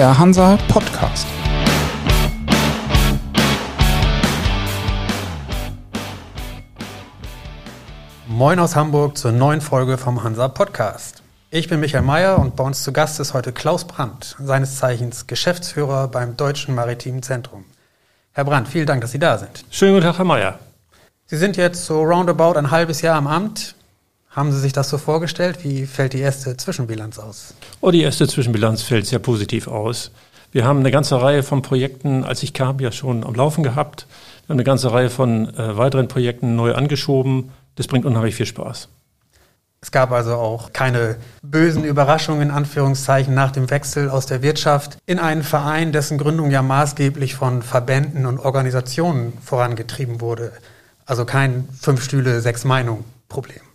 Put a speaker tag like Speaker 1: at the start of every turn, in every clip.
Speaker 1: der Hansa Podcast.
Speaker 2: Moin aus Hamburg zur neuen Folge vom Hansa Podcast. Ich bin Michael Mayer und bei uns zu Gast ist heute Klaus Brandt, seines Zeichens Geschäftsführer beim Deutschen Maritimen Zentrum. Herr Brandt, vielen Dank, dass Sie da sind.
Speaker 3: Schönen guten Tag, Herr Mayer.
Speaker 2: Sie sind jetzt so roundabout ein halbes Jahr im Amt. Haben Sie sich das so vorgestellt? Wie fällt die erste Zwischenbilanz aus?
Speaker 3: Oh, die erste Zwischenbilanz fällt sehr positiv aus. Wir haben eine ganze Reihe von Projekten, als ich kam, ja schon am Laufen gehabt. Wir haben eine ganze Reihe von äh, weiteren Projekten neu angeschoben. Das bringt unheimlich viel Spaß.
Speaker 2: Es gab also auch keine bösen Überraschungen in Anführungszeichen nach dem Wechsel aus der Wirtschaft in einen Verein, dessen Gründung ja maßgeblich von Verbänden und Organisationen vorangetrieben wurde. Also kein Fünf Stühle, sechs Meinungen Problem.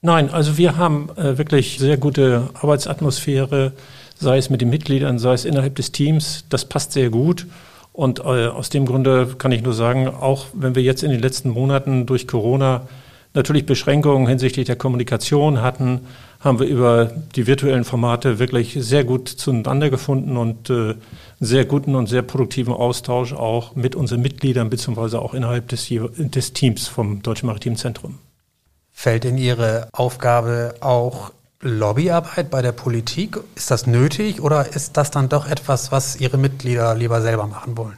Speaker 3: Nein, also wir haben äh, wirklich sehr gute Arbeitsatmosphäre, sei es mit den Mitgliedern, sei es innerhalb des Teams. Das passt sehr gut. Und äh, aus dem Grunde kann ich nur sagen, auch wenn wir jetzt in den letzten Monaten durch Corona natürlich Beschränkungen hinsichtlich der Kommunikation hatten, haben wir über die virtuellen Formate wirklich sehr gut zueinander gefunden und äh, sehr guten und sehr produktiven Austausch auch mit unseren Mitgliedern beziehungsweise auch innerhalb des, des Teams vom Deutschen Maritimen Zentrum.
Speaker 2: Fällt in Ihre Aufgabe auch Lobbyarbeit bei der Politik? Ist das nötig oder ist das dann doch etwas, was Ihre Mitglieder lieber selber machen wollen?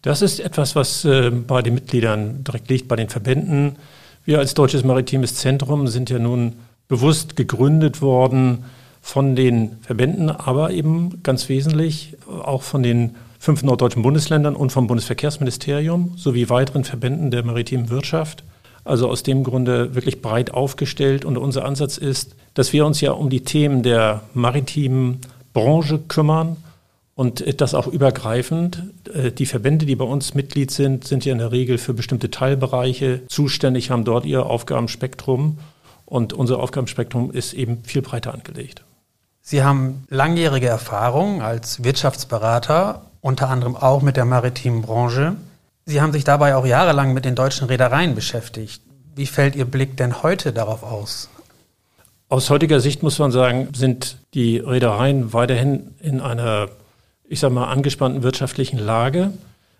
Speaker 3: Das ist etwas, was äh, bei den Mitgliedern direkt liegt, bei den Verbänden. Wir als Deutsches Maritimes Zentrum sind ja nun bewusst gegründet worden von den Verbänden, aber eben ganz wesentlich auch von den fünf norddeutschen Bundesländern und vom Bundesverkehrsministerium sowie weiteren Verbänden der maritimen Wirtschaft. Also aus dem Grunde wirklich breit aufgestellt. Und unser Ansatz ist, dass wir uns ja um die Themen der maritimen Branche kümmern und das auch übergreifend. Äh, die Verbände, die bei uns Mitglied sind, sind ja in der Regel für bestimmte Teilbereiche zuständig, haben dort ihr Aufgabenspektrum. Und unser Aufgabenspektrum ist eben viel breiter angelegt.
Speaker 2: Sie haben langjährige Erfahrung als Wirtschaftsberater, unter anderem auch mit der maritimen Branche. Sie haben sich dabei auch jahrelang mit den deutschen Reedereien beschäftigt. Wie fällt Ihr Blick denn heute darauf aus?
Speaker 3: Aus heutiger Sicht muss man sagen, sind die Reedereien weiterhin in einer, ich sage mal, angespannten wirtschaftlichen Lage.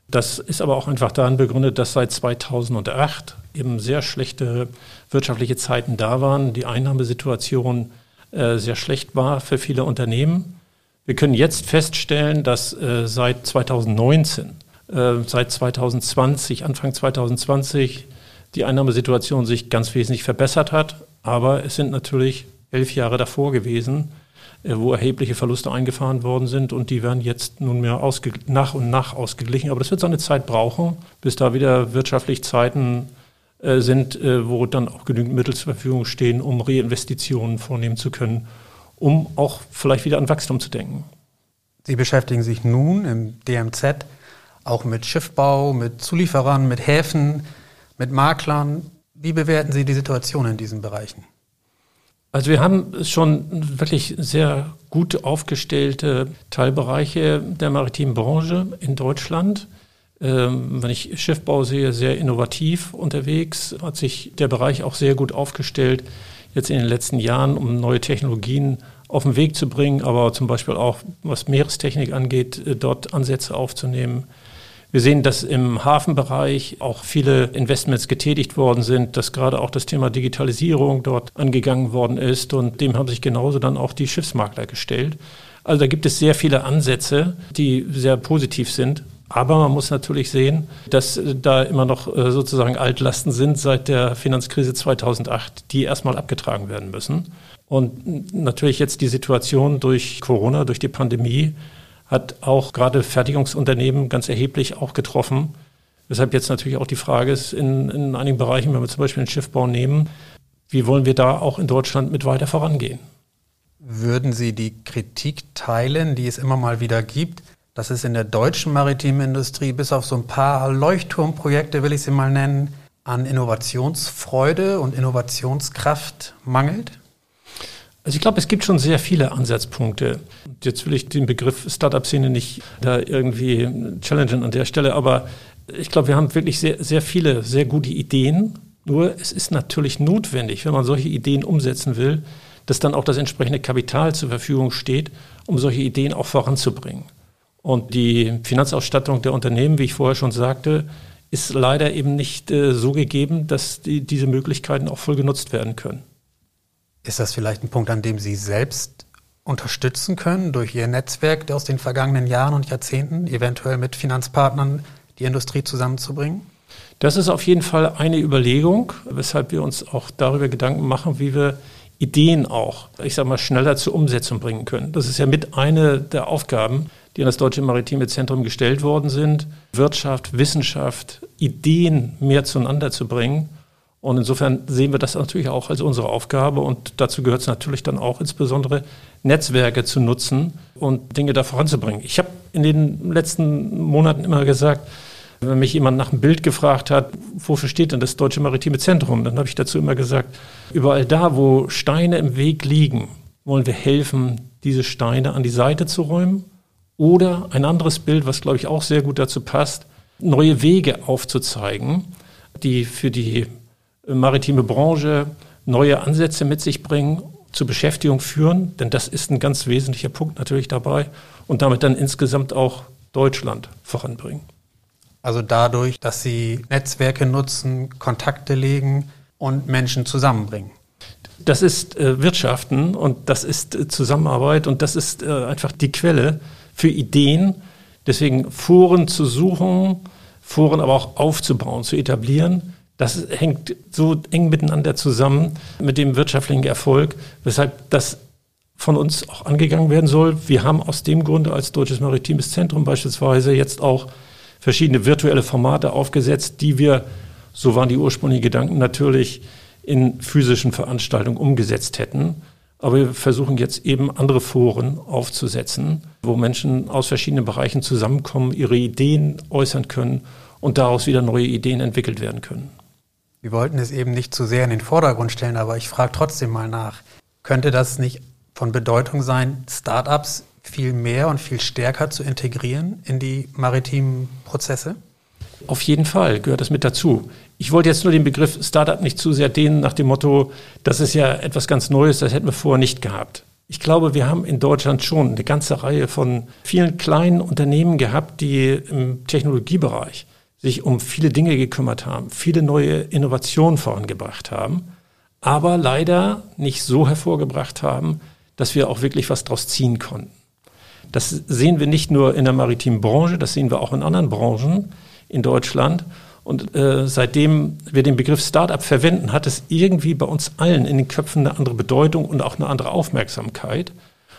Speaker 3: Das ist aber auch einfach daran begründet, dass seit 2008 eben sehr schlechte wirtschaftliche Zeiten da waren, die Einnahmesituation äh, sehr schlecht war für viele Unternehmen. Wir können jetzt feststellen, dass äh, seit 2019 äh, seit 2020, Anfang 2020, die Einnahmesituation sich ganz wesentlich verbessert hat. Aber es sind natürlich elf Jahre davor gewesen, äh, wo erhebliche Verluste eingefahren worden sind und die werden jetzt nunmehr nach und nach ausgeglichen. Aber das wird seine Zeit brauchen, bis da wieder wirtschaftlich Zeiten äh, sind, äh, wo dann auch genügend Mittel zur Verfügung stehen, um Reinvestitionen vornehmen zu können, um auch vielleicht wieder an Wachstum zu denken.
Speaker 2: Sie beschäftigen sich nun im DMZ auch mit Schiffbau, mit Zulieferern, mit Häfen, mit Maklern. Wie bewerten Sie die Situation in diesen Bereichen?
Speaker 3: Also wir haben schon wirklich sehr gut aufgestellte Teilbereiche der maritimen Branche in Deutschland. Ähm, wenn ich Schiffbau sehe, sehr innovativ unterwegs, hat sich der Bereich auch sehr gut aufgestellt, jetzt in den letzten Jahren, um neue Technologien auf den Weg zu bringen, aber zum Beispiel auch, was Meerestechnik angeht, äh, dort Ansätze aufzunehmen. Wir sehen, dass im Hafenbereich auch viele Investments getätigt worden sind, dass gerade auch das Thema Digitalisierung dort angegangen worden ist und dem haben sich genauso dann auch die Schiffsmakler gestellt. Also da gibt es sehr viele Ansätze, die sehr positiv sind. Aber man muss natürlich sehen, dass da immer noch äh, sozusagen Altlasten sind seit der Finanzkrise 2008, die erstmal abgetragen werden müssen. Und natürlich jetzt die Situation durch Corona, durch die Pandemie, hat auch gerade Fertigungsunternehmen ganz erheblich auch getroffen. Weshalb jetzt natürlich auch die Frage ist, in, in einigen Bereichen, wenn wir zum Beispiel den Schiffbau nehmen, wie wollen wir da auch in Deutschland mit weiter vorangehen?
Speaker 2: Würden Sie die Kritik teilen, die es immer mal wieder gibt, dass es in der deutschen maritimen Industrie bis auf so ein paar Leuchtturmprojekte, will ich sie mal nennen, an Innovationsfreude und Innovationskraft mangelt?
Speaker 3: Also ich glaube, es gibt schon sehr viele Ansatzpunkte. Jetzt will ich den Begriff Startup-Szene nicht da irgendwie challengen an der Stelle, aber ich glaube, wir haben wirklich sehr, sehr viele sehr gute Ideen. Nur es ist natürlich notwendig, wenn man solche Ideen umsetzen will, dass dann auch das entsprechende Kapital zur Verfügung steht, um solche Ideen auch voranzubringen. Und die Finanzausstattung der Unternehmen, wie ich vorher schon sagte, ist leider eben nicht äh, so gegeben, dass die, diese Möglichkeiten auch voll genutzt werden können.
Speaker 2: Ist das vielleicht ein Punkt, an dem Sie selbst unterstützen können durch Ihr Netzwerk aus den vergangenen Jahren und Jahrzehnten, eventuell mit Finanzpartnern die Industrie zusammenzubringen?
Speaker 3: Das ist auf jeden Fall eine Überlegung, weshalb wir uns auch darüber Gedanken machen, wie wir Ideen auch, ich sage mal, schneller zur Umsetzung bringen können. Das ist ja mit eine der Aufgaben, die an das Deutsche Maritime Zentrum gestellt worden sind, Wirtschaft, Wissenschaft, Ideen mehr zueinander zu bringen. Und insofern sehen wir das natürlich auch als unsere Aufgabe. Und dazu gehört es natürlich dann auch insbesondere, Netzwerke zu nutzen und Dinge da voranzubringen. Ich habe in den letzten Monaten immer gesagt, wenn mich jemand nach einem Bild gefragt hat, wofür steht denn das Deutsche Maritime Zentrum, dann habe ich dazu immer gesagt, überall da, wo Steine im Weg liegen, wollen wir helfen, diese Steine an die Seite zu räumen oder ein anderes Bild, was glaube ich auch sehr gut dazu passt, neue Wege aufzuzeigen, die für die maritime Branche neue Ansätze mit sich bringen, zur Beschäftigung führen, denn das ist ein ganz wesentlicher Punkt natürlich dabei und damit dann insgesamt auch Deutschland voranbringen.
Speaker 2: Also dadurch, dass Sie Netzwerke nutzen, Kontakte legen und Menschen zusammenbringen.
Speaker 3: Das ist äh, Wirtschaften und das ist äh, Zusammenarbeit und das ist äh, einfach die Quelle für Ideen. Deswegen Foren zu suchen, Foren aber auch aufzubauen, zu etablieren. Das hängt so eng miteinander zusammen mit dem wirtschaftlichen Erfolg, weshalb das von uns auch angegangen werden soll. Wir haben aus dem Grunde als Deutsches Maritimes Zentrum beispielsweise jetzt auch verschiedene virtuelle Formate aufgesetzt, die wir, so waren die ursprünglichen Gedanken, natürlich in physischen Veranstaltungen umgesetzt hätten. Aber wir versuchen jetzt eben andere Foren aufzusetzen, wo Menschen aus verschiedenen Bereichen zusammenkommen, ihre Ideen äußern können und daraus wieder neue Ideen entwickelt werden können.
Speaker 2: Wir wollten es eben nicht zu sehr in den Vordergrund stellen, aber ich frage trotzdem mal nach. Könnte das nicht von Bedeutung sein, Startups viel mehr und viel stärker zu integrieren in die maritimen Prozesse?
Speaker 3: Auf jeden Fall gehört das mit dazu. Ich wollte jetzt nur den Begriff Startup nicht zu sehr dehnen nach dem Motto, das ist ja etwas ganz Neues, das hätten wir vorher nicht gehabt. Ich glaube, wir haben in Deutschland schon eine ganze Reihe von vielen kleinen Unternehmen gehabt, die im Technologiebereich sich um viele Dinge gekümmert haben, viele neue Innovationen vorangebracht haben, aber leider nicht so hervorgebracht haben, dass wir auch wirklich was daraus ziehen konnten. Das sehen wir nicht nur in der maritimen Branche, das sehen wir auch in anderen Branchen in Deutschland. Und äh, seitdem wir den Begriff Startup verwenden, hat es irgendwie bei uns allen in den Köpfen eine andere Bedeutung und auch eine andere Aufmerksamkeit.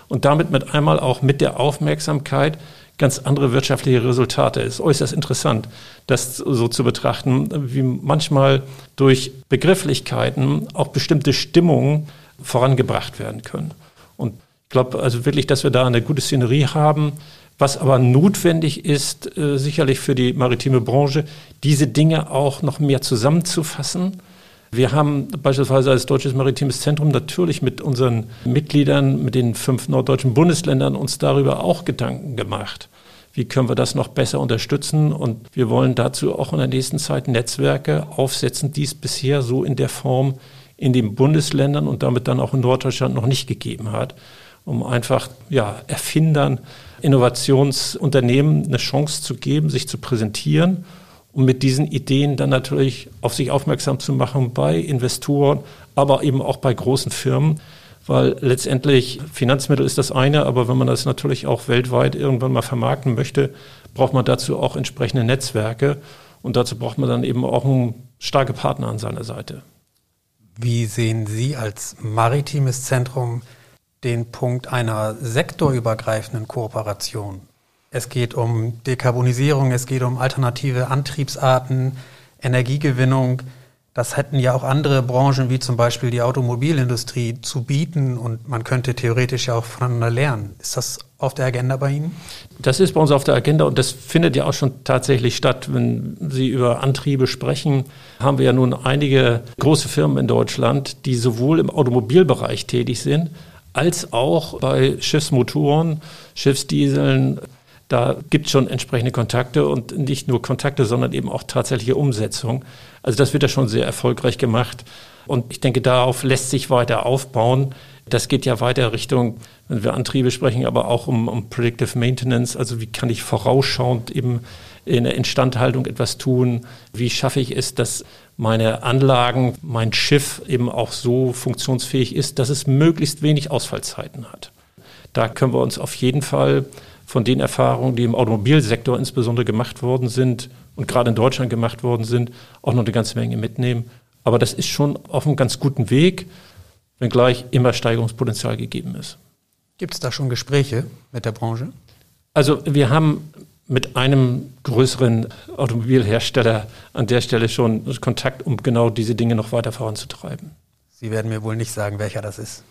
Speaker 3: Und damit mit einmal auch mit der Aufmerksamkeit ganz andere wirtschaftliche Resultate. Es ist äußerst interessant, das so zu betrachten, wie manchmal durch Begrifflichkeiten auch bestimmte Stimmungen vorangebracht werden können. Und ich glaube also wirklich, dass wir da eine gute Szenerie haben. Was aber notwendig ist, äh, sicherlich für die maritime Branche, diese Dinge auch noch mehr zusammenzufassen. Wir haben beispielsweise als Deutsches Maritimes Zentrum natürlich mit unseren Mitgliedern, mit den fünf norddeutschen Bundesländern uns darüber auch Gedanken gemacht. Wie können wir das noch besser unterstützen? Und wir wollen dazu auch in der nächsten Zeit Netzwerke aufsetzen, die es bisher so in der Form in den Bundesländern und damit dann auch in Norddeutschland noch nicht gegeben hat, um einfach ja, Erfindern Innovationsunternehmen eine Chance zu geben, sich zu präsentieren und mit diesen Ideen dann natürlich auf sich aufmerksam zu machen bei Investoren, aber eben auch bei großen Firmen. Weil letztendlich Finanzmittel ist das eine, aber wenn man das natürlich auch weltweit irgendwann mal vermarkten möchte, braucht man dazu auch entsprechende Netzwerke. Und dazu braucht man dann eben auch starke Partner an seiner Seite.
Speaker 2: Wie sehen Sie als maritimes Zentrum den Punkt einer sektorübergreifenden Kooperation. Es geht um Dekarbonisierung, es geht um alternative Antriebsarten, Energiegewinnung. Das hätten ja auch andere Branchen wie zum Beispiel die Automobilindustrie zu bieten und man könnte theoretisch ja auch voneinander lernen. Ist das auf der Agenda bei Ihnen?
Speaker 3: Das ist bei uns auf der Agenda und das findet ja auch schon tatsächlich statt. Wenn Sie über Antriebe sprechen, haben wir ja nun einige große Firmen in Deutschland, die sowohl im Automobilbereich tätig sind, als auch bei Schiffsmotoren, Schiffsdieseln. Da gibt es schon entsprechende Kontakte und nicht nur Kontakte, sondern eben auch tatsächliche Umsetzung. Also das wird ja schon sehr erfolgreich gemacht. Und ich denke, darauf lässt sich weiter aufbauen. Das geht ja weiter Richtung, wenn wir Antriebe sprechen, aber auch um, um Predictive Maintenance. Also wie kann ich vorausschauend eben in der Instandhaltung etwas tun? Wie schaffe ich es, dass meine Anlagen, mein Schiff eben auch so funktionsfähig ist, dass es möglichst wenig Ausfallzeiten hat? Da können wir uns auf jeden Fall von den Erfahrungen, die im Automobilsektor insbesondere gemacht worden sind und gerade in Deutschland gemacht worden sind, auch noch eine ganze Menge mitnehmen. Aber das ist schon auf einem ganz guten Weg, wenngleich immer Steigerungspotenzial gegeben ist.
Speaker 2: Gibt es da schon Gespräche mit der Branche?
Speaker 3: Also wir haben mit einem größeren Automobilhersteller an der Stelle schon Kontakt, um genau diese Dinge noch weiter voranzutreiben.
Speaker 2: Sie werden mir wohl nicht sagen, welcher das ist.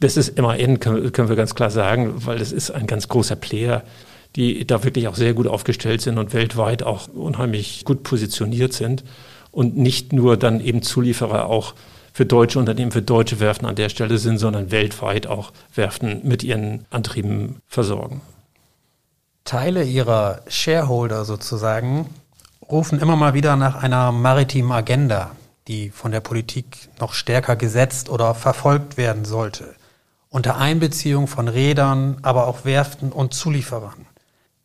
Speaker 3: Das ist MAN, können, wir ganz klar sagen, weil das ist ein ganz großer Player, die da wirklich auch sehr gut aufgestellt sind und weltweit auch unheimlich gut positioniert sind und nicht nur dann eben Zulieferer auch für deutsche Unternehmen, für deutsche Werften an der Stelle sind, sondern weltweit auch Werften mit ihren Antrieben versorgen.
Speaker 2: Teile ihrer Shareholder sozusagen rufen immer mal wieder nach einer maritimen Agenda, die von der Politik noch stärker gesetzt oder verfolgt werden sollte unter Einbeziehung von Rädern, aber auch Werften und Zulieferern.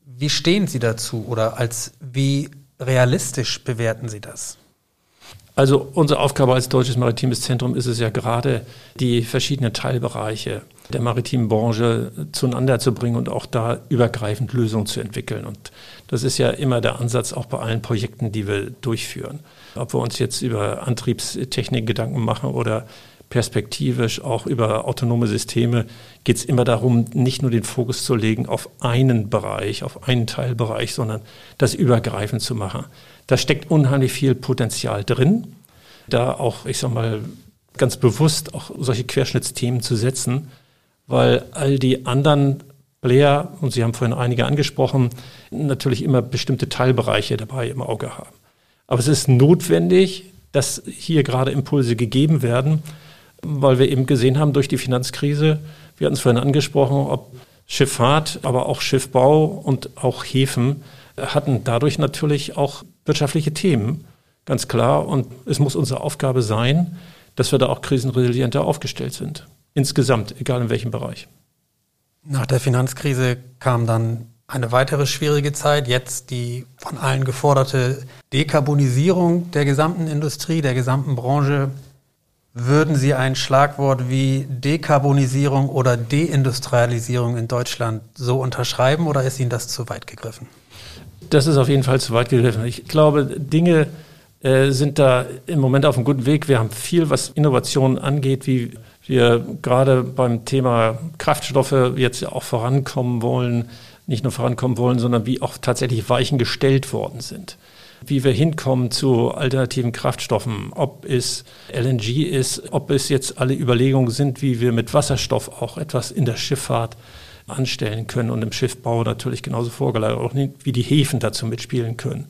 Speaker 2: Wie stehen Sie dazu oder als wie realistisch bewerten Sie das?
Speaker 3: Also unsere Aufgabe als Deutsches Maritimes Zentrum ist es ja gerade, die verschiedenen Teilbereiche der maritimen Branche zueinander zu bringen und auch da übergreifend Lösungen zu entwickeln. Und das ist ja immer der Ansatz auch bei allen Projekten, die wir durchführen. Ob wir uns jetzt über Antriebstechnik Gedanken machen oder perspektivisch auch über autonome Systeme geht es immer darum, nicht nur den Fokus zu legen auf einen Bereich, auf einen Teilbereich, sondern das übergreifend zu machen. Da steckt unheimlich viel Potenzial drin, da auch, ich sag mal, ganz bewusst auch solche Querschnittsthemen zu setzen, weil all die anderen Player, und Sie haben vorhin einige angesprochen, natürlich immer bestimmte Teilbereiche dabei im Auge haben. Aber es ist notwendig, dass hier gerade Impulse gegeben werden, weil wir eben gesehen haben durch die Finanzkrise, wir hatten es vorhin angesprochen, ob Schifffahrt, aber auch Schiffbau und auch Häfen hatten dadurch natürlich auch wirtschaftliche Themen, ganz klar. Und es muss unsere Aufgabe sein, dass wir da auch krisenresilienter aufgestellt sind. Insgesamt, egal in welchem Bereich.
Speaker 2: Nach der Finanzkrise kam dann eine weitere schwierige Zeit, jetzt die von allen geforderte Dekarbonisierung der gesamten Industrie, der gesamten Branche. Würden Sie ein Schlagwort wie Dekarbonisierung oder Deindustrialisierung in Deutschland so unterschreiben oder ist Ihnen das zu weit gegriffen?
Speaker 3: Das ist auf jeden Fall zu weit gegriffen. Ich glaube, Dinge äh, sind da im Moment auf einem guten Weg. Wir haben viel, was Innovationen angeht, wie wir gerade beim Thema Kraftstoffe jetzt auch vorankommen wollen, nicht nur vorankommen wollen, sondern wie auch tatsächlich Weichen gestellt worden sind wie wir hinkommen zu alternativen Kraftstoffen, ob es LNG ist, ob es jetzt alle Überlegungen sind, wie wir mit Wasserstoff auch etwas in der Schifffahrt anstellen können und im Schiffbau natürlich genauso vorgelagert, auch wie die Häfen dazu mitspielen können.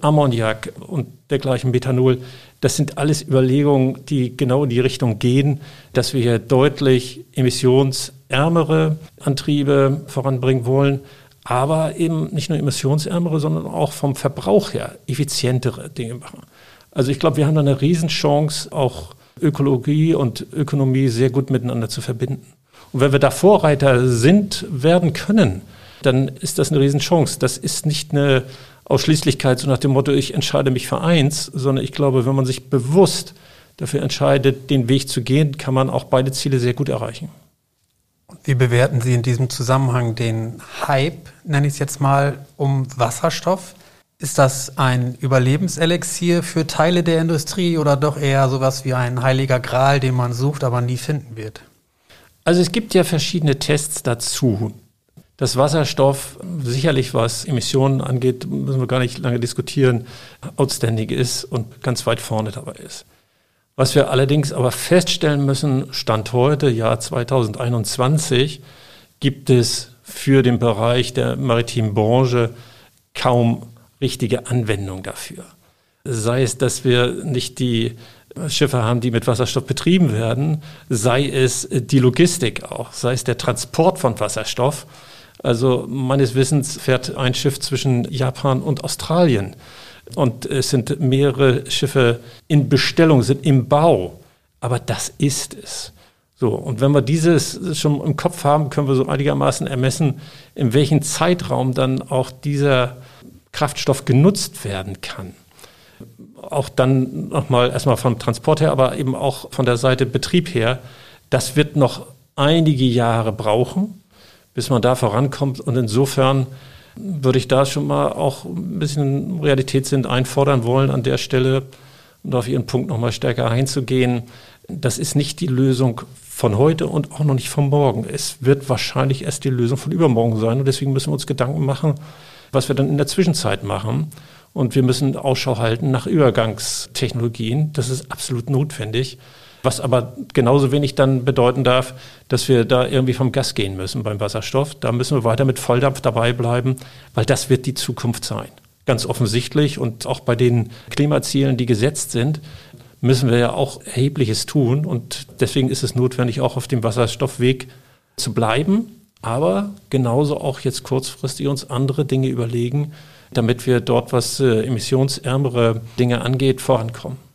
Speaker 3: Ammoniak und dergleichen Methanol, das sind alles Überlegungen, die genau in die Richtung gehen, dass wir hier deutlich emissionsärmere Antriebe voranbringen wollen, aber eben nicht nur emissionsärmere, sondern auch vom Verbrauch her effizientere Dinge machen. Also ich glaube, wir haben da eine Riesenchance, auch Ökologie und Ökonomie sehr gut miteinander zu verbinden. Und wenn wir da Vorreiter sind, werden können, dann ist das eine Riesenchance. Das ist nicht eine Ausschließlichkeit so nach dem Motto, ich entscheide mich für eins, sondern ich glaube, wenn man sich bewusst dafür entscheidet, den Weg zu gehen, kann man auch beide Ziele sehr gut erreichen.
Speaker 2: Wie bewerten Sie in diesem Zusammenhang den Hype, nenne ich es jetzt mal, um Wasserstoff? Ist das ein Überlebenselixier für Teile der Industrie oder doch eher sowas wie ein heiliger Gral, den man sucht, aber nie finden wird?
Speaker 3: Also es gibt ja verschiedene Tests dazu. Dass Wasserstoff sicherlich, was Emissionen angeht, müssen wir gar nicht lange diskutieren, outstanding ist und ganz weit vorne dabei ist. Was wir allerdings aber feststellen müssen, Stand heute, Jahr 2021, gibt es für den Bereich der maritimen Branche kaum richtige Anwendung dafür. Sei es, dass wir nicht die Schiffe haben, die mit Wasserstoff betrieben werden, sei es die Logistik auch, sei es der Transport von Wasserstoff. Also meines Wissens fährt ein Schiff zwischen Japan und Australien und es sind mehrere Schiffe in Bestellung, sind im Bau. Aber das ist es. So, und wenn wir dieses schon im Kopf haben, können wir so einigermaßen ermessen, in welchem Zeitraum dann auch dieser Kraftstoff genutzt werden kann. Auch dann nochmal erstmal vom Transport her, aber eben auch von der Seite Betrieb her. Das wird noch einige Jahre brauchen, bis man da vorankommt. Und insofern würde ich da schon mal auch ein bisschen Realitätssinn einfordern wollen an der Stelle und auf Ihren Punkt nochmal stärker einzugehen. Das ist nicht die Lösung von heute und auch noch nicht von morgen. Es wird wahrscheinlich erst die Lösung von übermorgen sein und deswegen müssen wir uns Gedanken machen, was wir dann in der Zwischenzeit machen. Und wir müssen Ausschau halten nach Übergangstechnologien. Das ist absolut notwendig. Was aber genauso wenig dann bedeuten darf, dass wir da irgendwie vom Gas gehen müssen beim Wasserstoff. Da müssen wir weiter mit Volldampf dabei bleiben, weil das wird die Zukunft sein. Ganz offensichtlich und auch bei den Klimazielen, die gesetzt sind, müssen wir ja auch erhebliches tun. Und deswegen ist es notwendig, auch auf dem Wasserstoffweg zu bleiben, aber genauso auch jetzt kurzfristig uns andere Dinge überlegen, damit wir dort, was äh, emissionsärmere Dinge angeht, vorankommen.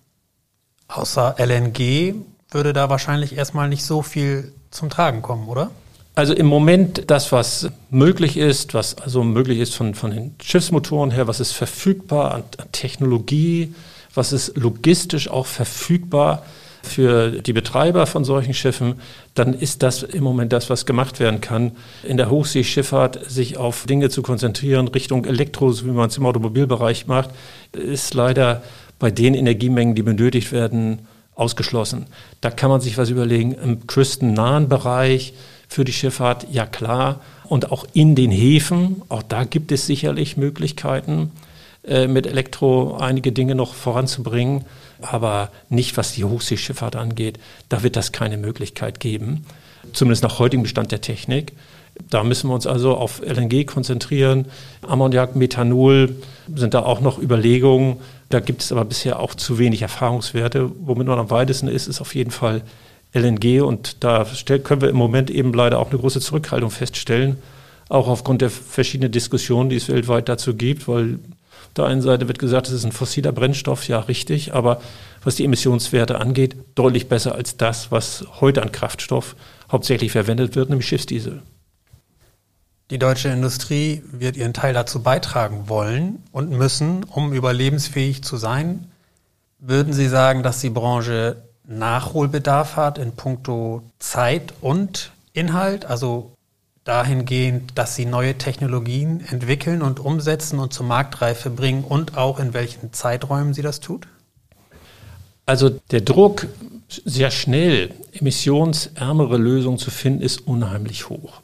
Speaker 2: Außer LNG würde da wahrscheinlich erstmal nicht so viel zum Tragen kommen, oder?
Speaker 3: Also im Moment das, was möglich ist, was also möglich ist von, von den Schiffsmotoren her, was ist verfügbar an, Technologie, was ist logistisch auch verfügbar für die Betreiber von solchen Schiffen, dann ist das im Moment das, was gemacht werden kann. In der Hochseeschifffahrt sich auf Dinge zu konzentrieren, Richtung Elektro, so wie man es im Automobilbereich macht, ist leider bei den Energiemengen, die benötigt werden, ausgeschlossen. Da kann man sich was überlegen. Im küstennahen Bereich für die Schifffahrt, ja klar. Und auch in den Häfen, auch da gibt es sicherlich Möglichkeiten. Äh, mit Elektro einige Dinge noch voranzubringen, aber nicht was die Hochseeschifffahrt angeht. Da wird das keine Möglichkeit geben, zumindest nach heutigem Stand der Technik. Da müssen wir uns also auf LNG konzentrieren. Ammoniak, Methanol sind da auch noch Überlegungen. Da gibt es aber bisher auch zu wenig Erfahrungswerte. Womit man am weitesten ist, ist auf jeden Fall LNG. Und da können wir im Moment eben leider auch eine große Zurückhaltung feststellen. Auch aufgrund der verschiedenen Diskussionen, die es weltweit dazu gibt, weil der einen Seite wird gesagt, es ist ein fossiler Brennstoff, ja richtig, aber was die Emissionswerte angeht, deutlich besser als das, was heute an Kraftstoff hauptsächlich verwendet wird, nämlich Schiffsdiesel.
Speaker 2: Die deutsche Industrie wird ihren Teil dazu beitragen wollen und müssen, um überlebensfähig zu sein. Würden Sie sagen, dass die Branche Nachholbedarf hat in puncto Zeit und Inhalt? Also dahingehend, dass sie neue Technologien entwickeln und umsetzen und zur Marktreife bringen und auch in welchen Zeiträumen sie das tut?
Speaker 3: Also der Druck, sehr schnell emissionsärmere Lösungen zu finden, ist unheimlich hoch.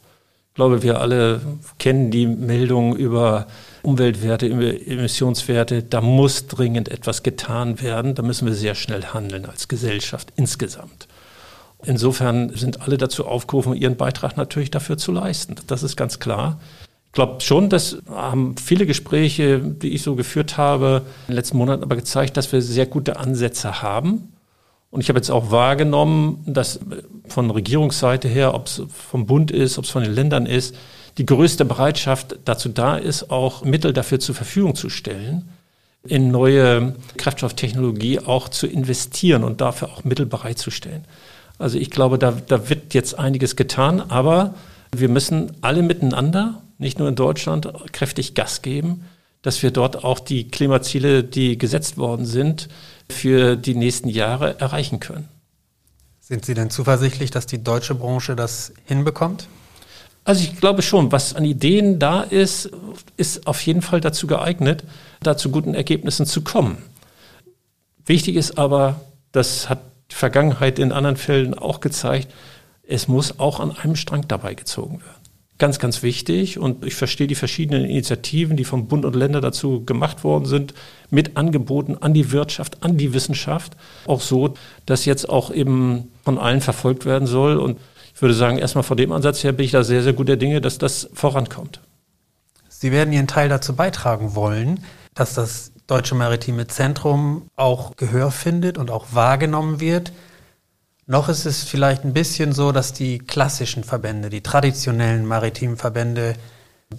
Speaker 3: Ich glaube, wir alle kennen die Meldungen über Umweltwerte, Emissionswerte. Da muss dringend etwas getan werden. Da müssen wir sehr schnell handeln als Gesellschaft insgesamt. Insofern sind alle dazu aufgerufen, ihren Beitrag natürlich dafür zu leisten. Das ist ganz klar. Ich glaube schon, das haben viele Gespräche, die ich so geführt habe, in den letzten Monaten aber gezeigt, dass wir sehr gute Ansätze haben. Und ich habe jetzt auch wahrgenommen, dass von Regierungsseite her, ob es vom Bund ist, ob es von den Ländern ist, die größte Bereitschaft dazu da ist, auch Mittel dafür zur Verfügung zu stellen, in neue Kraftstofftechnologie auch zu investieren und dafür auch Mittel bereitzustellen. Also ich glaube, da, da wird jetzt einiges getan, aber wir müssen alle miteinander, nicht nur in Deutschland, kräftig Gas geben, dass wir dort auch die Klimaziele, die gesetzt worden sind, für die nächsten Jahre erreichen können.
Speaker 2: Sind Sie denn zuversichtlich, dass die deutsche Branche das hinbekommt?
Speaker 3: Also ich glaube schon, was an Ideen da ist, ist auf jeden Fall dazu geeignet, da zu guten Ergebnissen zu kommen. Wichtig ist aber, das hat die Vergangenheit in anderen Fällen auch gezeigt, es muss auch an einem Strang dabei gezogen werden. Ganz, ganz wichtig. Und ich verstehe die verschiedenen Initiativen, die vom Bund und Länder dazu gemacht worden sind, mit Angeboten an die Wirtschaft, an die Wissenschaft. Auch so, dass jetzt auch eben von allen verfolgt werden soll. Und ich würde sagen, erstmal von dem Ansatz her bin ich da sehr, sehr guter Dinge, dass das vorankommt.
Speaker 2: Sie werden Ihren Teil dazu beitragen wollen, dass das Deutsche Maritime Zentrum auch Gehör findet und auch wahrgenommen wird. Noch ist es vielleicht ein bisschen so, dass die klassischen Verbände, die traditionellen maritimen Verbände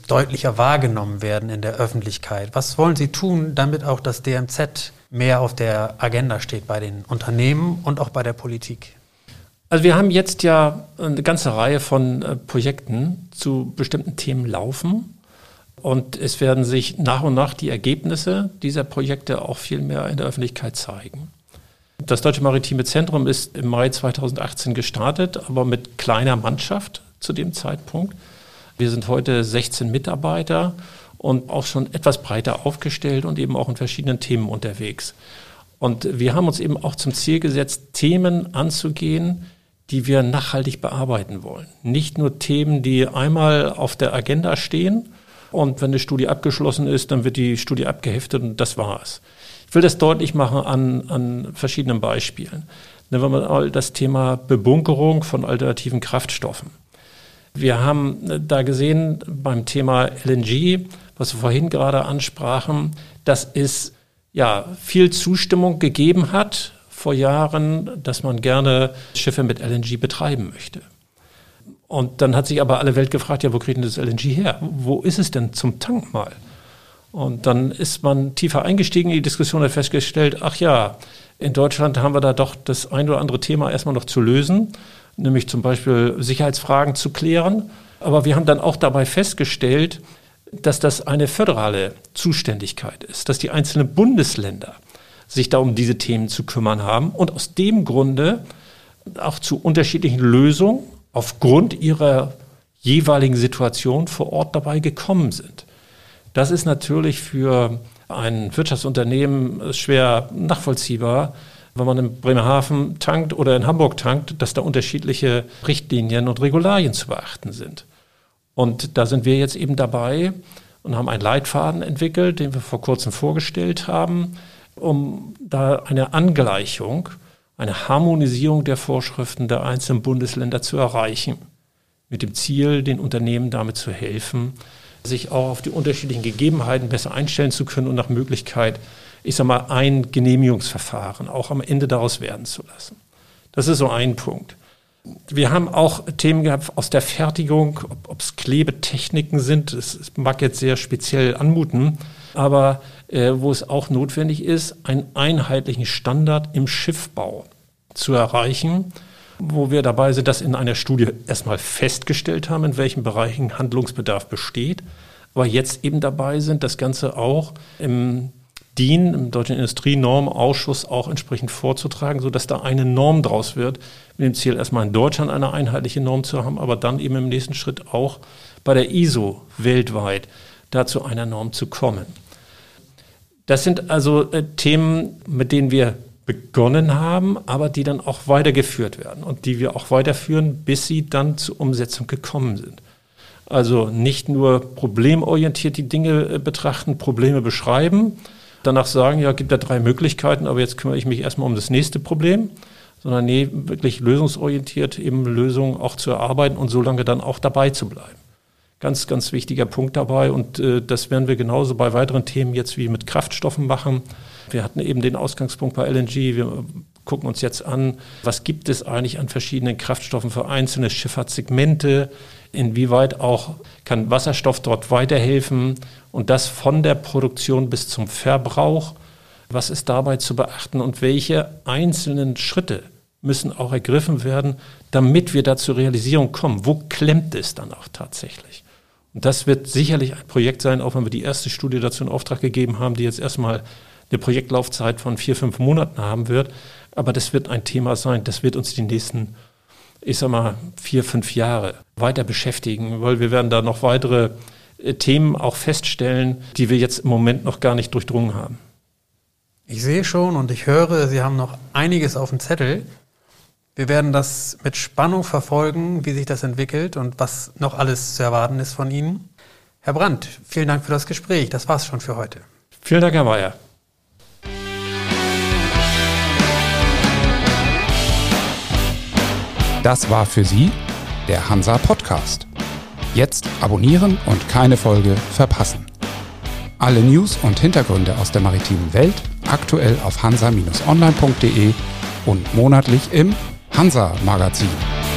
Speaker 2: deutlicher wahrgenommen werden in der Öffentlichkeit. Was wollen Sie tun, damit auch das DMZ mehr auf der Agenda steht bei den Unternehmen und auch bei der Politik?
Speaker 3: Also wir haben jetzt ja eine ganze Reihe von äh, Projekten zu bestimmten Themen laufen. Und es werden sich nach und nach die Ergebnisse dieser Projekte auch viel mehr in der Öffentlichkeit zeigen. Das Deutsche Maritime Zentrum ist im Mai 2018 gestartet, aber mit kleiner Mannschaft zu dem Zeitpunkt. Wir sind heute 16 Mitarbeiter und auch schon etwas breiter aufgestellt und eben auch in verschiedenen Themen unterwegs. Und wir haben uns eben auch zum Ziel gesetzt, Themen anzugehen, die wir nachhaltig bearbeiten wollen. Nicht nur Themen, die einmal auf der Agenda stehen und wenn eine Studie abgeschlossen ist, dann wird die Studie abgeheftet und das war's. Ich will das deutlich machen an, an verschiedenen Beispielen. Nehmen wir mal das Thema Bebunkerung von alternativen Kraftstoffen. Wir haben da gesehen beim Thema LNG, was wir vorhin gerade ansprachen, dass es ja viel Zustimmung gegeben hat vor Jahren, dass man gerne Schiffe mit LNG betreiben möchte. Und dann hat sich aber alle Welt gefragt, ja, wo kriegt denn das LNG her? Wo ist es denn zum Tank mal? Und dann ist man tiefer eingestiegen in die Diskussion und festgestellt, ach ja, in Deutschland haben wir da doch das ein oder andere Thema erstmal noch zu lösen, nämlich zum Beispiel Sicherheitsfragen zu klären. Aber wir haben dann auch dabei festgestellt, dass das eine föderale Zuständigkeit ist, dass die einzelnen Bundesländer sich da um diese Themen zu kümmern haben und aus dem Grunde auch zu unterschiedlichen Lösungen aufgrund ihrer jeweiligen Situation vor Ort dabei gekommen sind. Das ist natürlich für ein Wirtschaftsunternehmen schwer nachvollziehbar, wenn man in Bremerhaven tankt oder in Hamburg tankt, dass da unterschiedliche Richtlinien und Regularien zu beachten sind. Und da sind wir jetzt eben dabei und haben einen Leitfaden entwickelt, den wir vor kurzem vorgestellt haben, um da eine Angleichung, eine Harmonisierung der Vorschriften der einzelnen Bundesländer zu erreichen. Mit dem Ziel, den Unternehmen damit zu helfen, sich auch auf die unterschiedlichen Gegebenheiten besser einstellen zu können und nach Möglichkeit, ich sage mal, ein Genehmigungsverfahren auch am Ende daraus werden zu lassen. Das ist so ein Punkt. Wir haben auch Themen gehabt aus der Fertigung, ob es Klebetechniken sind. Es mag jetzt sehr speziell anmuten, aber äh, wo es auch notwendig ist, einen einheitlichen Standard im Schiffbau zu erreichen, wo wir dabei sind, das in einer Studie erstmal festgestellt haben, in welchen Bereichen Handlungsbedarf besteht, aber jetzt eben dabei sind, das Ganze auch im DIN, im Deutschen Industrienormausschuss, auch entsprechend vorzutragen, sodass da eine Norm draus wird, mit dem Ziel, erstmal in Deutschland eine einheitliche Norm zu haben, aber dann eben im nächsten Schritt auch bei der ISO weltweit dazu einer Norm zu kommen. Das sind also äh, Themen, mit denen wir begonnen haben, aber die dann auch weitergeführt werden und die wir auch weiterführen, bis sie dann zur Umsetzung gekommen sind. Also nicht nur problemorientiert die Dinge äh, betrachten, Probleme beschreiben, danach sagen, ja, gibt da drei Möglichkeiten, aber jetzt kümmere ich mich erstmal um das nächste Problem, sondern nee, wirklich lösungsorientiert eben Lösungen auch zu erarbeiten und so lange dann auch dabei zu bleiben. Ganz, ganz wichtiger Punkt dabei und äh, das werden wir genauso bei weiteren Themen jetzt wie mit Kraftstoffen machen. Wir hatten eben den Ausgangspunkt bei LNG. Wir gucken uns jetzt an, was gibt es eigentlich an verschiedenen Kraftstoffen für einzelne Schifffahrtssegmente, inwieweit auch kann Wasserstoff dort weiterhelfen und das von der Produktion bis zum Verbrauch. Was ist dabei zu beachten und welche einzelnen Schritte müssen auch ergriffen werden, damit wir da zur Realisierung kommen? Wo klemmt es dann auch tatsächlich? Das wird sicherlich ein Projekt sein, auch wenn wir die erste Studie dazu in Auftrag gegeben haben, die jetzt erstmal eine Projektlaufzeit von vier, fünf Monaten haben wird. Aber das wird ein Thema sein, das wird uns die nächsten, ich sag mal, vier, fünf Jahre weiter beschäftigen, weil wir werden da noch weitere äh, Themen auch feststellen, die wir jetzt im Moment noch gar nicht durchdrungen haben.
Speaker 2: Ich sehe schon und ich höre, Sie haben noch einiges auf dem Zettel. Wir werden das mit Spannung verfolgen, wie sich das entwickelt und was noch alles zu erwarten ist von Ihnen. Herr Brandt, vielen Dank für das Gespräch. Das war's schon für heute.
Speaker 3: Vielen Dank, Herr Mayer.
Speaker 1: Das war für Sie der Hansa Podcast. Jetzt abonnieren und keine Folge verpassen. Alle News und Hintergründe aus der maritimen Welt aktuell auf hansa-online.de und monatlich im Hansa Magazin.